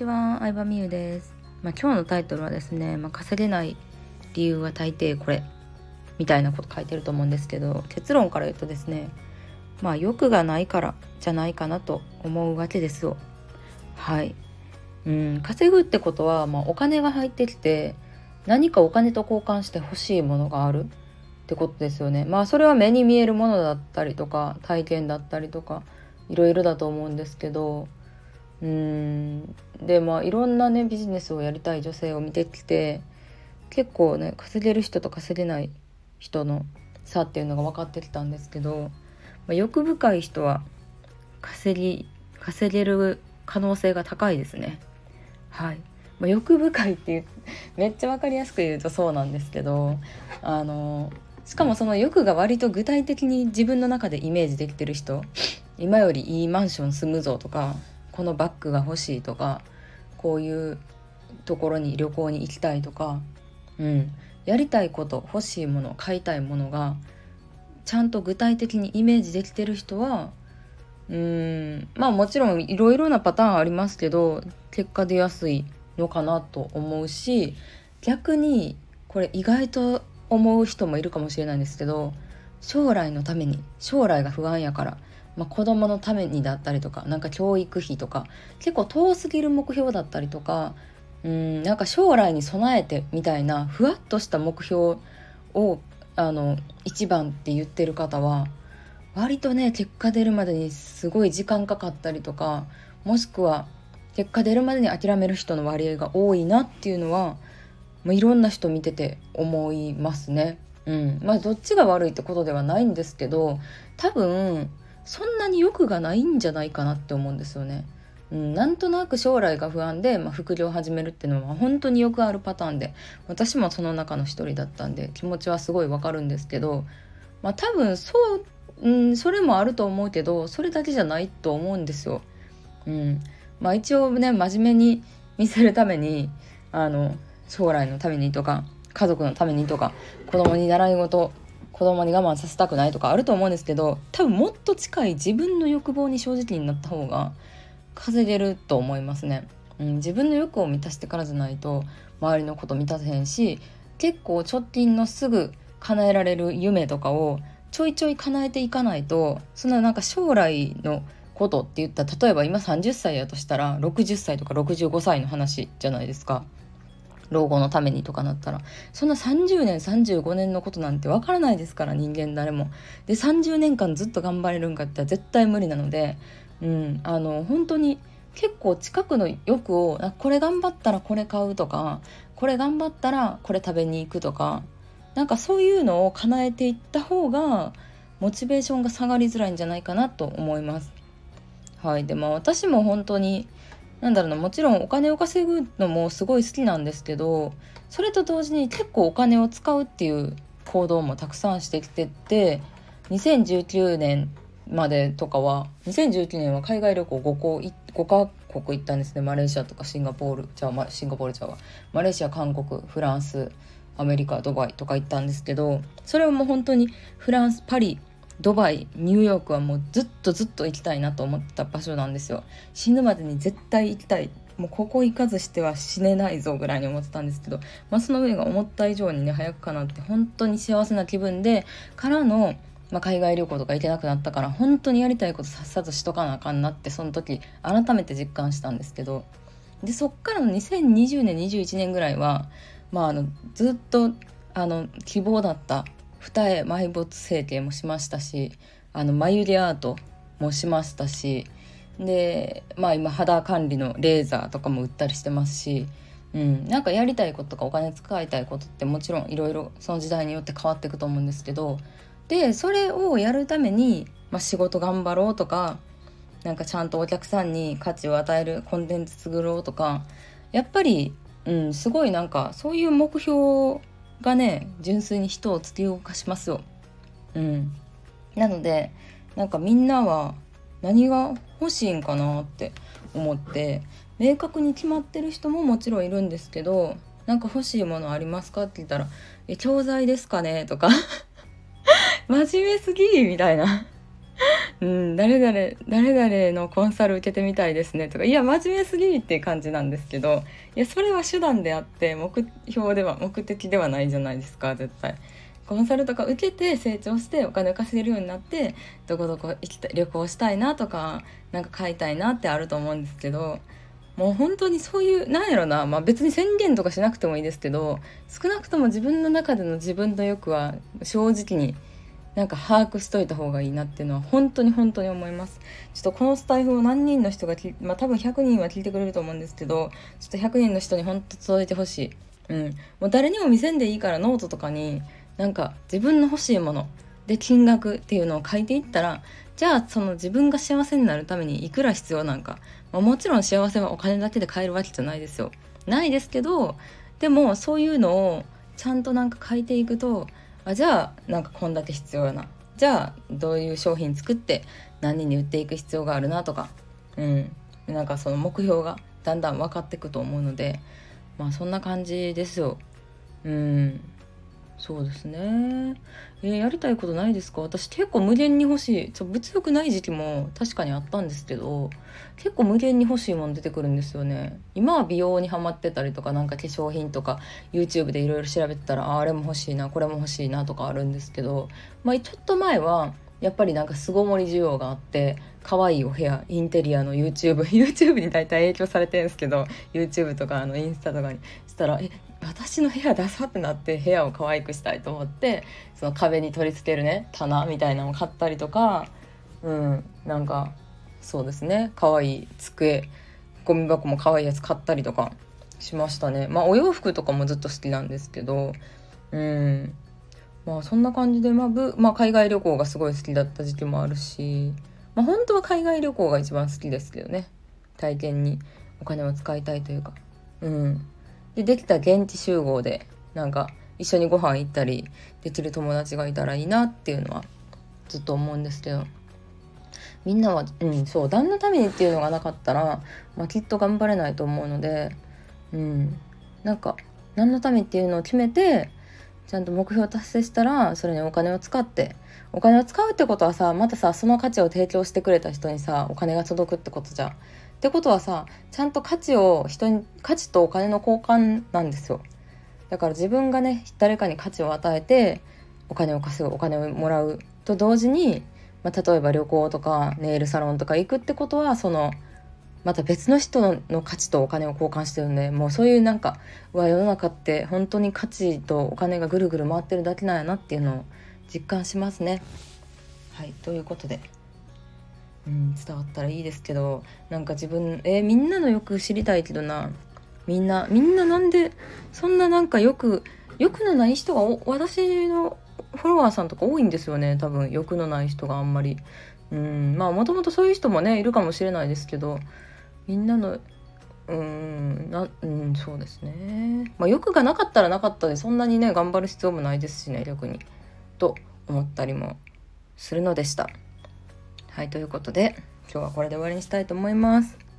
ちは、相葉美優です。まあ、今日のタイトルはですね、まあ、稼げない理由は大抵これみたいなこと書いてると思うんですけど、結論から言うとですね、まあ欲がないからじゃないかなと思うわけですよ。はい。うん、稼ぐってことは、まあ、お金が入ってきて何かお金と交換して欲しいものがあるってことですよね。まあそれは目に見えるものだったりとか体験だったりとかいろいろだと思うんですけどうんでまあいろんなねビジネスをやりたい女性を見てきて結構ね稼げる人と稼げない人の差っていうのが分かってきたんですけど、まあ、欲深い人は稼ぎ稼げる可能性が高いですね。はい、まあ、欲深いっていうめっちゃ分かりやすく言うとそうなんですけどあのしかもその欲が割と具体的に自分の中でイメージできてる人今よりいいマンション住むぞとかこのバッグが欲しいとかこういうところに旅行に行きたいとか、うん、やりたいこと欲しいもの買いたいものがちゃんと具体的にイメージできてる人はうん。まあもちろんいろいろなパターンありますけど結果出やすいのかなと思うし逆にこれ意外と思う人もいるかもしれないんですけど将来のために将来が不安やからまあ、子供のためにだったりとかなんか教育費とか結構遠すぎる目標だったりとかうんなんか将来に備えてみたいなふわっとした目標をあの一番って言ってる方は割とね結果出るまでにすごい時間かかったりとかもしくは結果出るまでに諦める人の割合が多いなっていうのはもういろんな人見てて思いますね。うん、まあどっちが悪いってことではないんですけど多分そんなに欲がないんじゃないかなって思うんですよね。うん、なんとなく将来が不安で、まあ、副業を始めるっていうのは本当によくあるパターンで私もその中の一人だったんで気持ちはすごいわかるんですけど、まあ、多分そう、うん、それもあると思うけどそれだけじゃないと思うんですよ。うんまあ、一応ね真面目に見せるためにあの将来のためにとか家族のためにとか子供に習い事子供に我慢させたくないとかあると思うんですけど多分もっと近い自分の欲望に正直になった方が稼げると思いますね。うん、自分の欲を満たしてからじゃないと周りのこと満たせへんし結構直近のすぐ叶えられる夢とかをちょいちょい叶えていかないとそんななんか将来のことって言ったら例えば今30歳やとしたら60歳とか65歳の話じゃないですか。老後のためにとかなったらそんな30年35年のことなんてわからないですから人間誰も。で30年間ずっと頑張れるんかって絶対無理なので、うん、あの本当に結構近くの欲をこれ頑張ったらこれ買うとかこれ頑張ったらこれ食べに行くとかなんかそういうのを叶えていった方がモチベーションが下がりづらいんじゃないかなと思います。はい、でも私も本当になんだろうなもちろんお金を稼ぐのもすごい好きなんですけどそれと同時に結構お金を使うっていう行動もたくさんしてきてって2019年までとかは2019年は海外旅行5個5カ国行ったんですね。マレーシアとかシンガポールじゃあシンガポールじゃあマレーシア韓国フランスアメリカドバイとか行ったんですけどそれはもう本当にフランスパリドバイニューヨークはもうずっとずっと行きたいなと思ってた場所なんですよ。死ぬまでに絶対行きたい。もうここ行かずしては死ねないぞぐらいに思ってたんですけど、まあ、その上が思った以上にね早くかなって本当に幸せな気分でからの、まあ、海外旅行とか行けなくなったから本当にやりたいことさっさとしとかなあかんなってその時改めて実感したんですけど。でそっからの2020年21年ぐらいは、まあ、あのずっとあの希望だった二重埋没整形もしましたしあの眉毛アートもしましたしでまあ今肌管理のレーザーとかも売ったりしてますし、うん、なんかやりたいこととかお金使いたいことってもちろんいろいろその時代によって変わっていくと思うんですけどでそれをやるために、まあ、仕事頑張ろうとかなんかちゃんとお客さんに価値を与えるコンテンツ作ろうとかやっぱり、うん、すごいなんかそういう目標がね純粋に人を突き動かしますよ。うん、なのでなんかみんなは何が欲しいんかなって思って明確に決まってる人ももちろんいるんですけどなんか欲しいものありますかって言ったら「え教材ですかね?」とか「真面目すぎ!」みたいなうん、誰々誰々のコンサル受けてみたいですねとかいや真面目すぎっていう感じなんですけどいやそれは手段であって目標では目的ではないじゃないですか絶対。コンサルとか受けて成長してお金を稼げるようになってどこどこ行きた旅行したいなとかなんか買いたいなってあると思うんですけどもう本当にそういうなんやろな、まあ、別に宣言とかしなくてもいいですけど少なくとも自分の中での自分の欲は正直になんか把握しといた方がいいなっていうのは本当に本当に思います。ちょっとこのスタイフを何人の人がまあ多分100人は聞いてくれると思うんですけどちょっと100人の人に本当届いてほしい。うん。もう誰にも見せんでいいからノートとかになんか自分の欲しいもので金額っていうのを書いていったらじゃあその自分が幸せになるためにいくら必要なんか、まあ、もちろん幸せはお金だけで買えるわけじゃないですよ。ないですけどでもそういうのをちゃんとなんか書いていくとあじゃあなんかこんだけ必要やな。じゃあどういう商品作って何人に売っていく必要があるなとか。うん。なんかその目標がだんだん分かっていくと思うのでまあそんな感じですよ。うん。そうですね。えー、やりたいことないですか？私結構無限に欲しい。ちょ物欲ない時期も確かにあったんですけど、結構無限に欲しいもん出てくるんですよね。今は美容にハマってたりとか、なんか化粧品とか YouTube でいろいろ調べてたら、ああれも欲しいな、これも欲しいなとかあるんですけど、まあちょっと前は、やっぱりなんか巣ごもり需要があって可愛いお部屋インテリアの YouTube YouTube に大体影響されてるんですけど YouTube とかあのインスタとかにしたらえ私の部屋ダサってなって部屋を可愛くしたいと思ってその壁に取り付けるね棚みたいなのを買ったりとかうんなんかそうですね。可愛い机ゴミ箱も可愛いやつ買ったりとかしましたね。まあお洋服とかもずっと好きなんですけどうん。まあそんな感じで、まあぶまあ、海外旅行がすごい好きだった時期もあるし、まあ、本当は海外旅行が一番好きですけどね。体験にお金を使いたいというか。うん。でできた現地集合でなんか一緒にご飯行ったりできる友達がいたらいいなっていうのはずっと思うんですけどみんなはうんそう旦那のためにっていうのがなかったら、まあ、きっと頑張れないと思うのでうんなんか何のためっていうのを決めてちゃんと目標達成したらそれにお金を使ってお金を使うってことはさまたさその価値を提供してくれた人にさお金が届くってことじゃ。ってことはさちゃんと価値を人に価値とお金の交換なんですよ。だから自分がね誰かに価値を与えてお金を稼ぐお金をもらうと同時に、まあ、例えば旅行とかネイルサロンとか行くってことはそのまた別の人の価値とお金を交換してるんでもうそういうなんかうわ世の中って本当に価値とお金がぐるぐる回ってるだけなんやなっていうのを実感しますね。はいということで、うん、伝わったらいいですけどなんか自分えー、みんなのよく知りたいけどな。みんなみんななんでそんななんかよく欲のない人が私のフォロワーさんとか多いんですよね多分。欲のない人があんまり。うんまあもともとそういう人もねいるかもしれないですけどみんなのうんなうんそうですね。まあ欲がなかったらなかったでそんなにね頑張る必要もないですしね逆に。と思ったりもするのでした。はいということで今日はこれで終わりにしたいと思います。